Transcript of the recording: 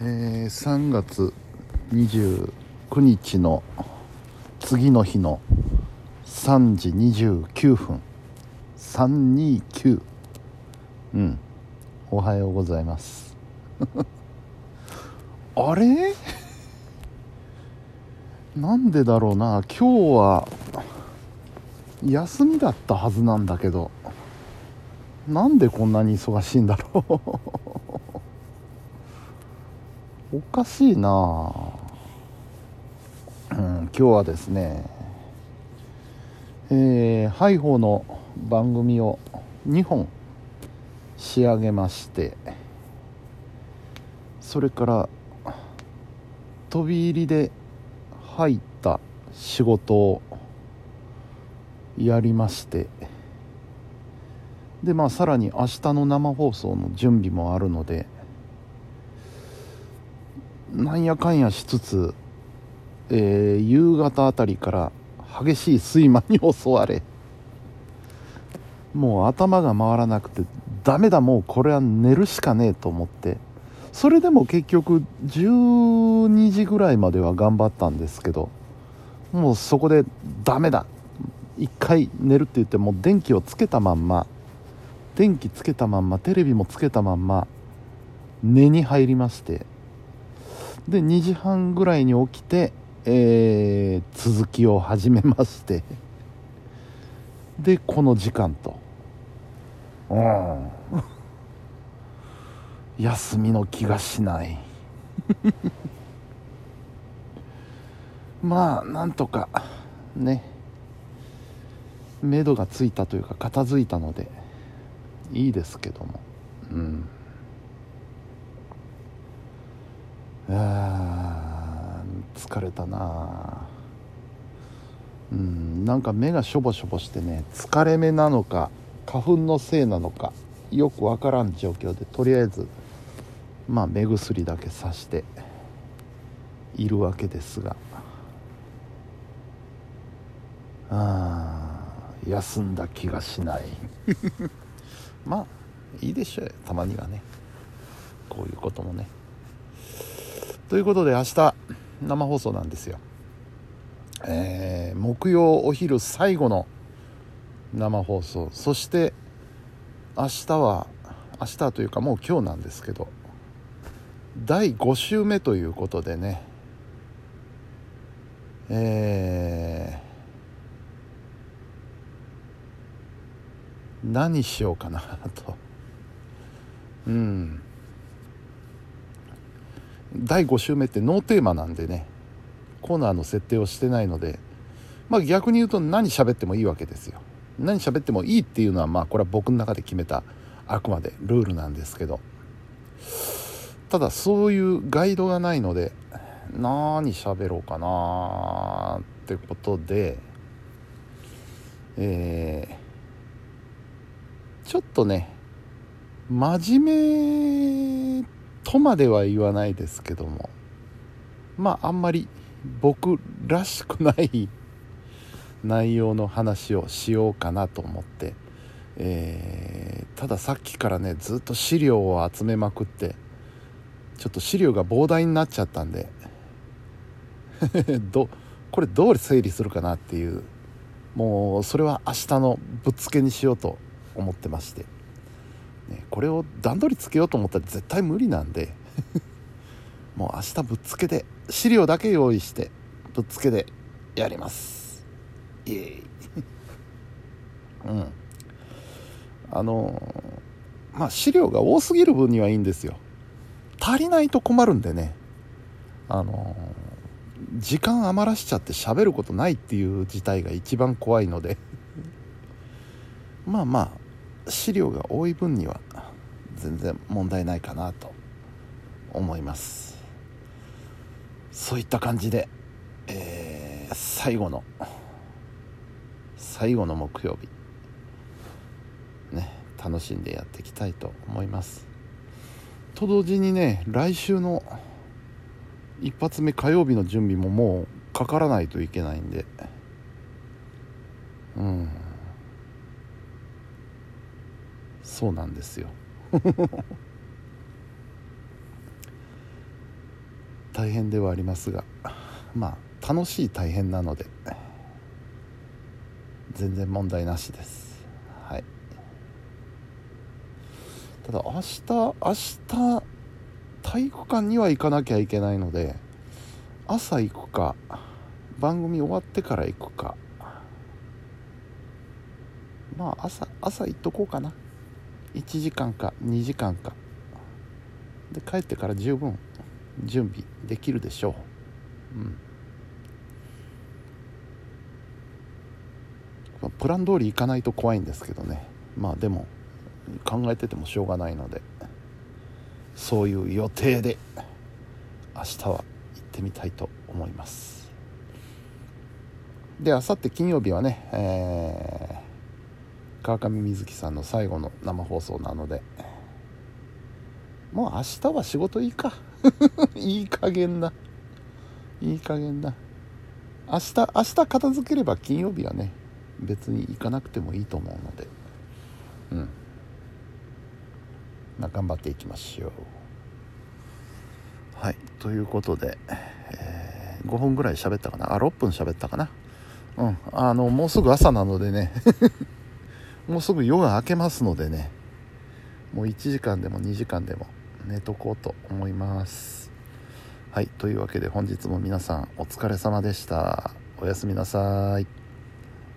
えー、3月29日の次の日の3時29分。329うん。おはようございます。あれ？なんでだろうな。今日は休みだったはずなんだけど。なんでこんなに忙しいんだろう。おかしいな。うん今日はですねえー、ハイホーの番組を2本仕上げましてそれから飛び入りで入った仕事をやりましてでまあさらに明日の生放送の準備もあるのでなんやかんやしつつ、えー、夕方あたりから激しい睡魔に襲われもう頭が回らなくてダメだもうこれは寝るしかねえと思ってそれでも結局12時ぐらいまでは頑張ったんですけどもうそこでダメだ一回寝るって言ってもう電気をつけたまんま電気つけたまんまテレビもつけたまんま寝に入りましてで2時半ぐらいに起きて、えー、続きを始めまして。でこの時間と。うん。休みの気がしない。まあなんとかね。目処がついたというか片付いたのでいいですけども。うん。あ疲れたな。うんなんか目がしょぼしょぼしてね疲れ目なのか花粉のせいなのかよくわからん状況でとりあえずまあ目薬だけさしているわけですが。あ休んだ気がしない。まあいいでしょうたまにはね。こういうこともね。ということで明日生放送なんですよ。えー、木曜お昼最後の生放送。そして明日は明日というかもう今日なんですけど第5週目ということでね。えー、何しようかなと。うん。第5週目ってノーテーマなんでねコーナーの設定をしてないのでまあ逆に言うと何喋ってもいいわけですよ。何喋ってもいいっていうのはまあこれは僕の中で決めたあくまでルールなんですけど。ただそういうガイドがないので何喋ろうかなってことでえー、ちょっとね真面目とまでは言わないですけどもまああんまり僕らしくない 内容の話をしようかなと思って、えー、たださっきからねずっと資料を集めまくってちょっと資料が膨大になっちゃったんで どこれどう整理するかなっていうもうそれは明日のぶっつけにしようと思ってまして、これを段取りつけようと思ったら絶対無理なんで もう明日ぶっつけで資料だけ用意してぶっつけでやります。イエーイ。うん。あのまあ資料が多すぎる分にはいいんですよ。足りないと困るんでね。あの時間余らしちゃって喋ることないっていう事態が一番怖いので。まあまあ資料が多い分には全然問題ないかなと思います。そういった感じで、えー、最後の最後の木曜日ね楽しんでやっていきたいと思います。と同時にね来週の一発目火曜日の準備ももうかからないといけないんでうん。そうなんですよ。大変ではありますがまあ楽しい大変なので全然問題なしです。はい。ただ明日明日体育館には行かなきゃいけないので朝行くか番組終わってから行くか。まあ朝朝行っとこうかな。1時間か2時間か。で帰ってから十分準備できるでしょう。うん。プラン通り行かないと怖いんですけどね。まあでも考えててもしょうがないので。そういう予定で明日は行ってみたいと思います。であさって金曜日はね、えー、川上瑞希さんの最後の生放送なのでもう明日は仕事いいか。いい加減だいい加減だ明日明日片付ければ金曜日はね別に行かなくてもいいと思うので。うん。まあ頑張っていきましょう。はい。ということで、えー、5分ぐらい喋ったかな？あ6分喋ったかな？うん。あのもうすぐ朝なのでね。もうすぐ夜が明けますのでね。もう1時間でも2時間でも寝とこうと思います。はいというわけで本日も皆さんお疲れ様でした。おやすみなさい。